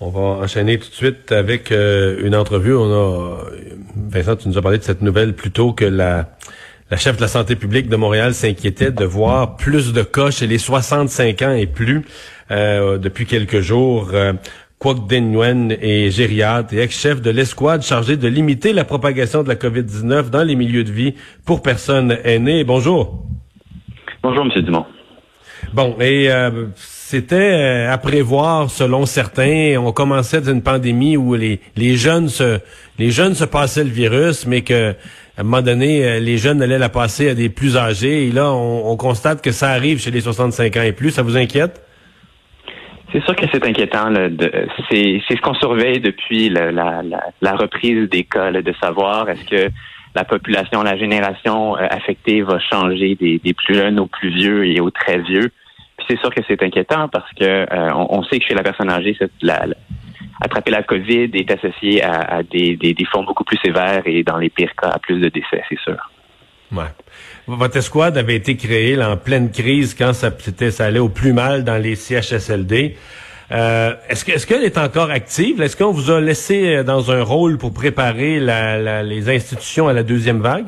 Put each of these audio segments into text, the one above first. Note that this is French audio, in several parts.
On va enchaîner tout de suite avec euh, une entrevue. On a Vincent, tu nous as parlé de cette nouvelle plutôt que la la chef de la santé publique de Montréal s'inquiétait de voir plus de cas chez les 65 ans et plus euh, depuis quelques jours. Euh, Kwok Nguyen est gériatre et ex-chef de l'escouade chargée de limiter la propagation de la COVID-19 dans les milieux de vie pour personnes aînées. Bonjour. Bonjour, M. Dumont. Bon, et euh, c'était euh, à prévoir selon certains. On commençait d'une pandémie où les, les jeunes se les jeunes se passaient le virus, mais que à un moment donné, euh, les jeunes allaient la passer à des plus âgés. Et là, on, constate que ça arrive chez les 65 ans et plus. Ça vous inquiète? C'est sûr que c'est inquiétant. C'est ce qu'on surveille depuis la, la, la, reprise des de savoir est-ce que la population, la génération euh, affectée va changer des, des, plus jeunes aux plus vieux et aux très vieux. C'est sûr que c'est inquiétant parce que euh, on, sait que chez la personne âgée, attraper la COVID est associé à, des, des, formes beaucoup plus sévères et dans les pires cas à plus de décès, c'est sûr. Ouais. Votre escouade avait été créée en pleine crise quand ça, allait au plus mal dans les CHSLD. Euh, est-ce que est-ce qu'elle est encore active? Est-ce qu'on vous a laissé euh, dans un rôle pour préparer les institutions à la deuxième vague?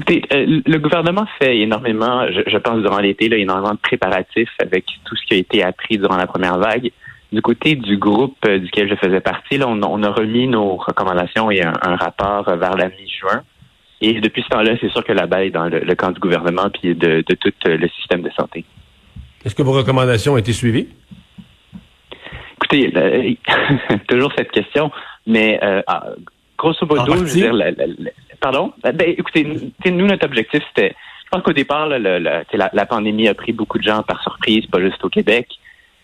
Écoutez, euh, le gouvernement fait énormément, je, je pense durant l'été, énormément de préparatifs avec tout ce qui a été appris durant la première vague. Du côté du groupe duquel je faisais partie, là, on, a remis nos recommandations et un, rapport vers la mi-juin. Et depuis ce temps-là, c'est sûr que la balle est dans le, camp du gouvernement puis de, de tout le système de santé. Est-ce que vos recommandations ont été suivies? Écoutez, toujours cette question, mais euh, ah, grosso modo, je veux dire, pardon? Ben, écoutez, nous notre objectif c'était, je pense qu'au départ, la, pandémie a pris beaucoup de gens par surprise, pas juste au Québec.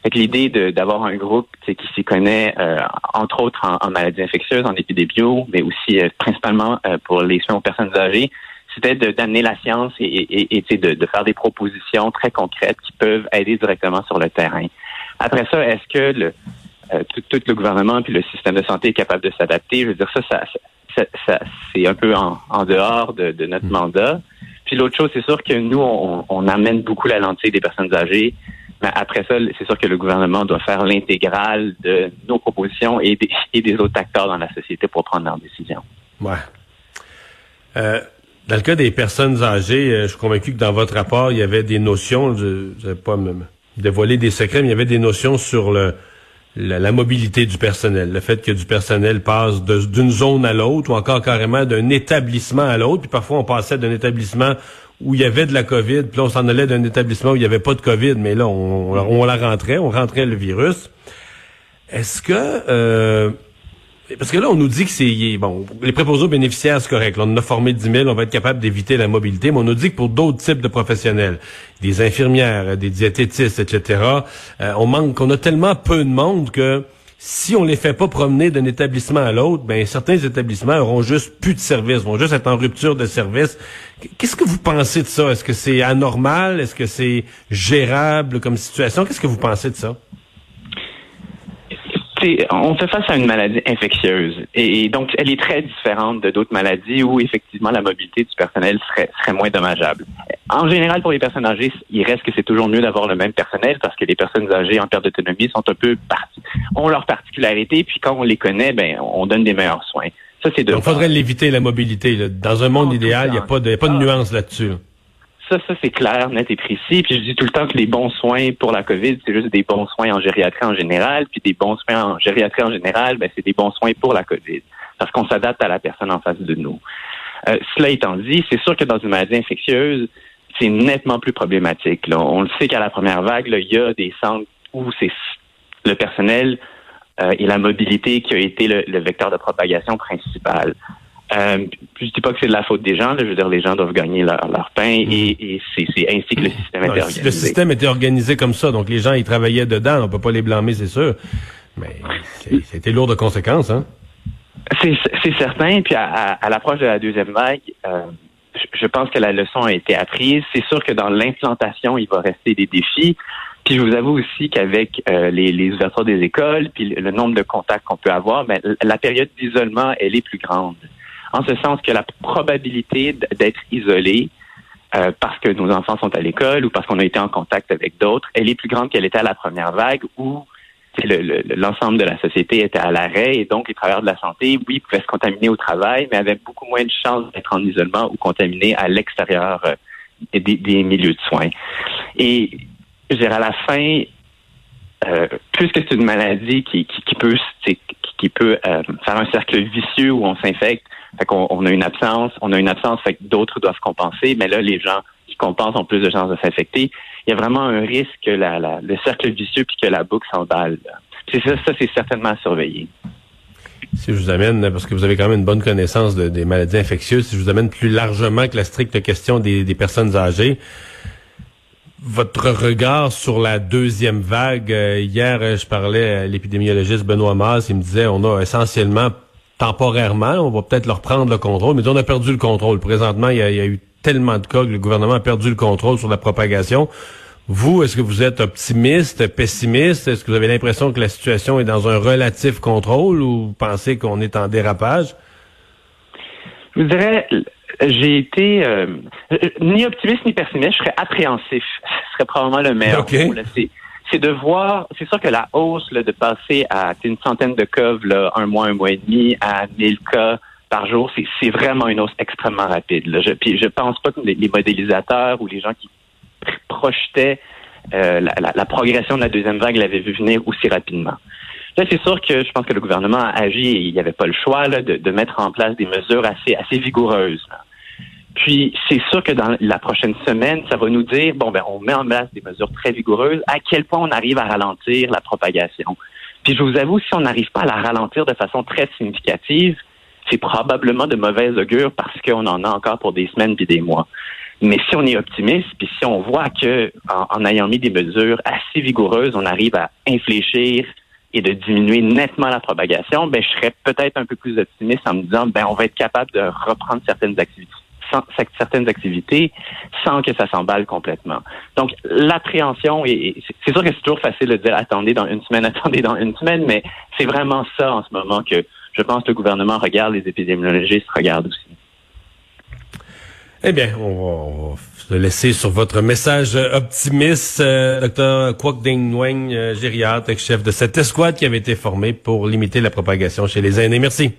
Fait l'idée d'avoir un groupe qui s'y connaît, euh, entre autres en, maladies infectieuses, en épidémio, mais aussi euh, principalement pour les soins aux personnes âgées, c'était d'amener la science et, et, de, de, faire des propositions très concrètes qui peuvent aider directement sur le terrain. Après ça, est-ce que le, euh, tout, le gouvernement puis le système de santé est capable de s'adapter? Je veux dire, ça, ça, ça, c'est un peu en, dehors de, notre hmm. mandat. Puis l'autre chose, c'est sûr que nous, on, amène beaucoup la lentille des personnes âgées. Mais après ça, c'est sûr que le gouvernement doit faire l'intégrale de nos propositions et des, et des autres acteurs dans la société pour prendre leurs décisions. Ouais. Euh, dans le cas des personnes âgées, euh, je suis convaincu que dans votre rapport, il y avait des notions, je ne vais pas me dévoiler des secrets, mais il y avait des notions sur le, la, mobilité du personnel, le fait que du personnel passe d'une zone à l'autre ou encore carrément d'un établissement à l'autre. Puis parfois, on passait d'un établissement où il y avait de la COVID, puis on s'en allait d'un établissement où il n'y avait pas de COVID, mais là, on, on, la rentrait, on rentrait le virus. Est-ce que euh, parce que là, on nous dit que c'est bon, les préposés bénéficiaires, c'est correct. On en a formé 10 000, on va être capable d'éviter la mobilité, mais on nous dit que pour d'autres types de professionnels, des infirmières, des diététistes, etc., euh, on manque, on a tellement peu de monde que si on les fait pas promener d'un établissement à l'autre, ben certains établissements auront juste plus de services, vont juste être en rupture de service. Qu'est-ce que vous pensez de ça? Est-ce que c'est anormal? Est-ce que c'est gérable comme situation? Qu'est-ce que vous pensez de ça? On fait face à une maladie infectieuse et, donc elle est très différente de d'autres maladies où effectivement la mobilité du personnel serait, serait moins dommageable. En général, pour les personnes âgées, il reste que c'est toujours mieux d'avoir le même personnel parce que les personnes âgées en perte d'autonomie sont un peu ont leurs particularités puis quand on les connaît, ben on donne des meilleurs soins. Ça c'est de. Il faudrait l'éviter la mobilité. Dans un monde idéal, il n'y a pas de, pas de ah. nuance là-dessus. Ça, ça c'est clair, net et précis. Puis je dis tout le temps que les bons soins pour la COVID, c'est juste des bons soins en gériatrie en général. Puis des bons soins en gériatrie en général, ben, c'est des bons soins pour la COVID. Parce qu'on s'adapte à la personne en face de nous. Euh, cela étant dit, c'est sûr que dans une maladie infectieuse, c'est nettement plus problématique. On le sait qu'à la première vague, il y a des centres où c'est le personnel euh, et la mobilité qui a été le vecteur de propagation principal. Euh, je dis pas que c'est de la faute des gens. je veux dire, les gens doivent gagner leur, leur pain et, mm. et c'est ainsi que le système était organisé. Le système était organisé comme ça, donc les gens ils travaillaient dedans. On peut pas les blâmer, c'est sûr. Mais c'était lourd de conséquences, hein. C'est certain. Puis à, l'approche de la deuxième vague, euh, je pense que la leçon a été apprise. C'est sûr que dans l'implantation, il va rester des défis. Puis je vous avoue aussi qu'avec euh, les, les, ouvertures des écoles, puis le nombre de contacts qu'on peut avoir, ben, la période d'isolement, elle est plus grande en ce sens que la probabilité d'être isolé euh, parce que nos enfants sont à l'école ou parce qu'on a été en contact avec d'autres, elle est plus grande qu'elle était à la première vague où l'ensemble de la société était à l'arrêt et donc les travailleurs de la santé, oui, pouvaient se contaminer au travail, mais avaient beaucoup moins de chances d'être en isolement ou contaminés à l'extérieur euh, des, milieux de soins. Et je dirais à la fin, euh, puisque c'est une maladie qui, peut euh, faire un cercle vicieux où on s'infecte, on a une absence, on a une absence, fait que d'autres doivent compenser, mais là les gens qui compensent ont plus de chances de s'infecter il y a vraiment un risque que le cercle vicieux puis que la boucle s'emballe. C'est ça, ça c'est certainement à surveiller. Si je vous amène, parce que vous avez quand même une bonne connaissance des maladies infectieuses, si je vous amène plus largement que la stricte question des, personnes âgées, votre regard sur la deuxième vague. Euh, hier, euh, je parlais à l'épidémiologiste Benoît Maz, il me disait on a essentiellement temporairement, on va peut-être leur prendre le contrôle, mais on a perdu le contrôle. Présentement, il y a eu tellement de cas que le gouvernement a perdu le contrôle sur la propagation. Vous, est-ce que vous êtes optimiste, pessimiste? Est-ce que vous avez l'impression que la situation est dans un relatif contrôle ou vous pensez qu'on est en dérapage? Je vous dirais, j'ai été euh, ni optimiste ni pessimiste, je serais appréhensif. Ce serait probablement le meilleur C'est de voir, c'est sûr que la hausse de passer à une centaine de cas là, un mois, un mois et demi, à 1000 cas par jour, c'est vraiment une hausse extrêmement rapide. Là. Je, puis je pense pas que les, modélisateurs ou les gens qui projetaient euh, la, progression de la deuxième vague l'avaient vu venir aussi rapidement. Là, c'est sûr que je pense que le gouvernement a agi et il n'y avait pas le choix de, mettre en place des mesures assez, assez vigoureuses. Puis, c'est sûr que dans la prochaine semaine, ça va nous dire, bon, ben, on met en place des mesures très vigoureuses, à quel point on arrive à ralentir la propagation? Puis, je vous avoue, si on n'arrive pas à la ralentir de façon très significative, c'est probablement de mauvaise augure parce qu'on en a encore pour des semaines puis des mois. Mais si on est optimiste, puis si on voit que en, ayant mis des mesures assez vigoureuses, on arrive à infléchir et de diminuer nettement la propagation, ben je serais peut-être un peu plus optimiste en me disant ben on va être capable de reprendre certaines activités certaines activités sans que ça s'emballe complètement. Donc, l'appréhension, c'est sûr que c'est toujours facile de dire attendez dans une semaine, attendez dans une semaine, mais c'est vraiment ça en ce moment que je pense que le gouvernement regarde, les épidémiologistes regardent aussi. Eh bien, on va, se laisser sur votre message optimiste, euh, Dr. Kwok Ding Nguyen, euh, gériatre, chef de cette escouade qui avait été formée pour limiter la propagation chez les aînés. Merci.